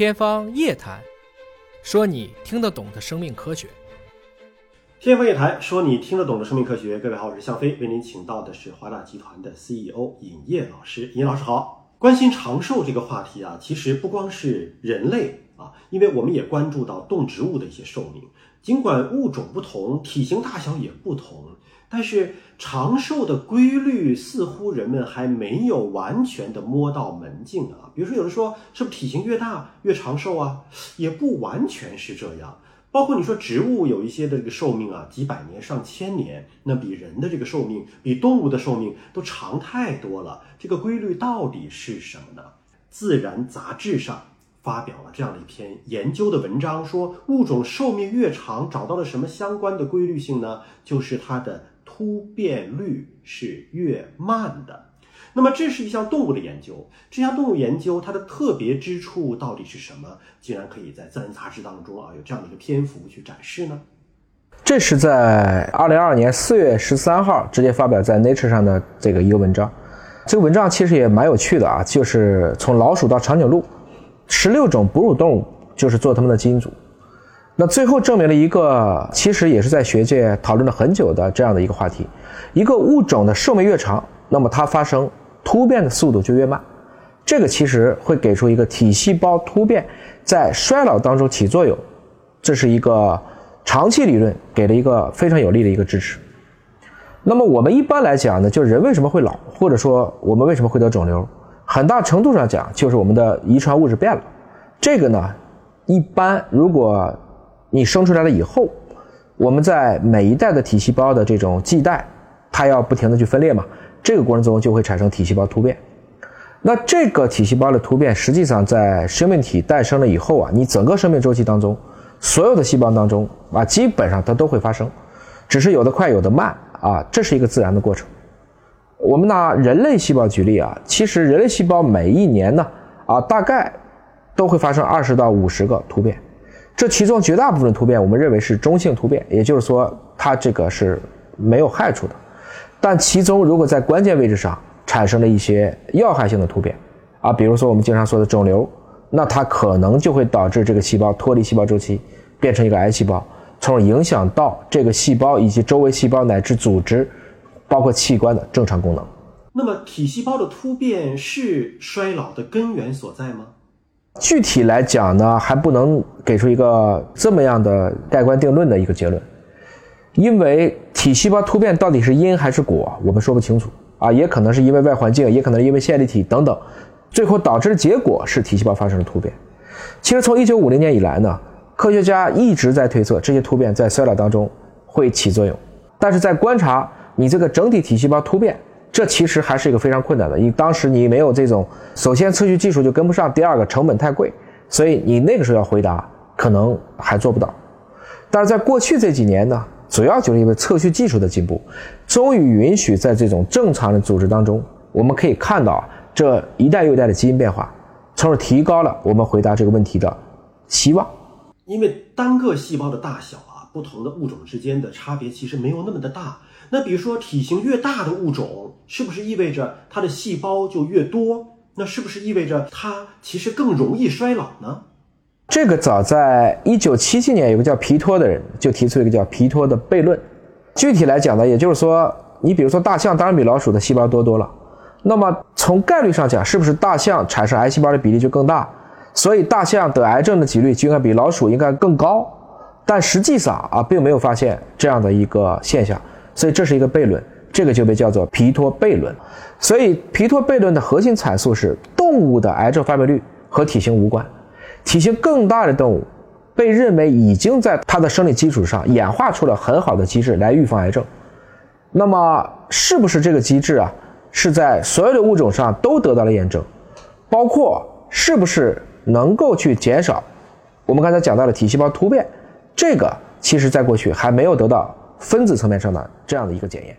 天方夜谭，说你听得懂的生命科学。天方夜谭，说你听得懂的生命科学。各位好，我是向飞，为您请到的是华大集团的 CEO 尹烨老师。尹老师好，关心长寿这个话题啊，其实不光是人类啊，因为我们也关注到动植物的一些寿命。尽管物种不同，体型大小也不同，但是长寿的规律似乎人们还没有完全的摸到门径啊。比如说，有人说是不是体型越大越长寿啊？也不完全是这样。包括你说植物有一些的这个寿命啊，几百年、上千年，那比人的这个寿命、比动物的寿命都长太多了。这个规律到底是什么呢？自然杂志上发表了这样的一篇研究的文章，说物种寿命越长，找到了什么相关的规律性呢？就是它的突变率是越慢的。那么这是一项动物的研究，这项动物研究它的特别之处到底是什么？竟然可以在《自然》杂志当中啊有这样的一个篇幅去展示呢？这是在二零二二年四月十三号直接发表在《Nature》上的这个一个文章。这个文章其实也蛮有趣的啊，就是从老鼠到长颈鹿，十六种哺乳动物就是做它们的基因组。那最后证明了一个，其实也是在学界讨论了很久的这样的一个话题：一个物种的寿命越长，那么它发生突变的速度就越慢。这个其实会给出一个体细胞突变在衰老当中起作用，这是一个长期理论给了一个非常有力的一个支持。那么我们一般来讲呢，就是人为什么会老，或者说我们为什么会得肿瘤，很大程度上讲就是我们的遗传物质变了。这个呢，一般如果你生出来了以后，我们在每一代的体细胞的这种系代，它要不停的去分裂嘛，这个过程中就会产生体细胞突变。那这个体细胞的突变，实际上在生命体诞生了以后啊，你整个生命周期当中，所有的细胞当中啊，基本上它都会发生，只是有的快，有的慢。啊，这是一个自然的过程。我们拿人类细胞举例啊，其实人类细胞每一年呢，啊，大概都会发生二十到五十个突变。这其中绝大部分突变，我们认为是中性突变，也就是说它这个是没有害处的。但其中如果在关键位置上产生了一些要害性的突变，啊，比如说我们经常说的肿瘤，那它可能就会导致这个细胞脱离细胞周期，变成一个癌细胞。从而影响到这个细胞以及周围细胞乃至组织，包括器官的正常功能。那么，体细胞的突变是衰老的根源所在吗？具体来讲呢，还不能给出一个这么样的盖棺定论的一个结论，因为体细胞突变到底是因还是果，我们说不清楚啊，也可能是因为外环境，也可能因为线粒体等等，最后导致的结果是体细胞发生了突变。其实从一九五零年以来呢。科学家一直在推测这些突变在衰老当中会起作用，但是在观察你这个整体体细胞突变，这其实还是一个非常困难的。因为当时你没有这种，首先测序技术就跟不上，第二个成本太贵，所以你那个时候要回答可能还做不到。但是在过去这几年呢，主要就是因为测序技术的进步，终于允许在这种正常的组织当中，我们可以看到这一代又一代的基因变化，从而提高了我们回答这个问题的希望。因为单个细胞的大小啊，不同的物种之间的差别其实没有那么的大。那比如说体型越大的物种，是不是意味着它的细胞就越多？那是不是意味着它其实更容易衰老呢？这个早在一九七七年，有个叫皮托的人就提出一个叫皮托的悖论。具体来讲呢，也就是说，你比如说大象当然比老鼠的细胞多多了，那么从概率上讲，是不是大象产生癌细胞的比例就更大？所以大象得癌症的几率就应该比老鼠应该更高，但实际上啊，并没有发现这样的一个现象，所以这是一个悖论，这个就被叫做皮托悖论。所以皮托悖论的核心阐述是，动物的癌症发病率和体型无关，体型更大的动物被认为已经在它的生理基础上演化出了很好的机制来预防癌症。那么是不是这个机制啊，是在所有的物种上都得到了验证，包括是不是？能够去减少我们刚才讲到的体细胞突变，这个其实在过去还没有得到分子层面上的这样的一个检验。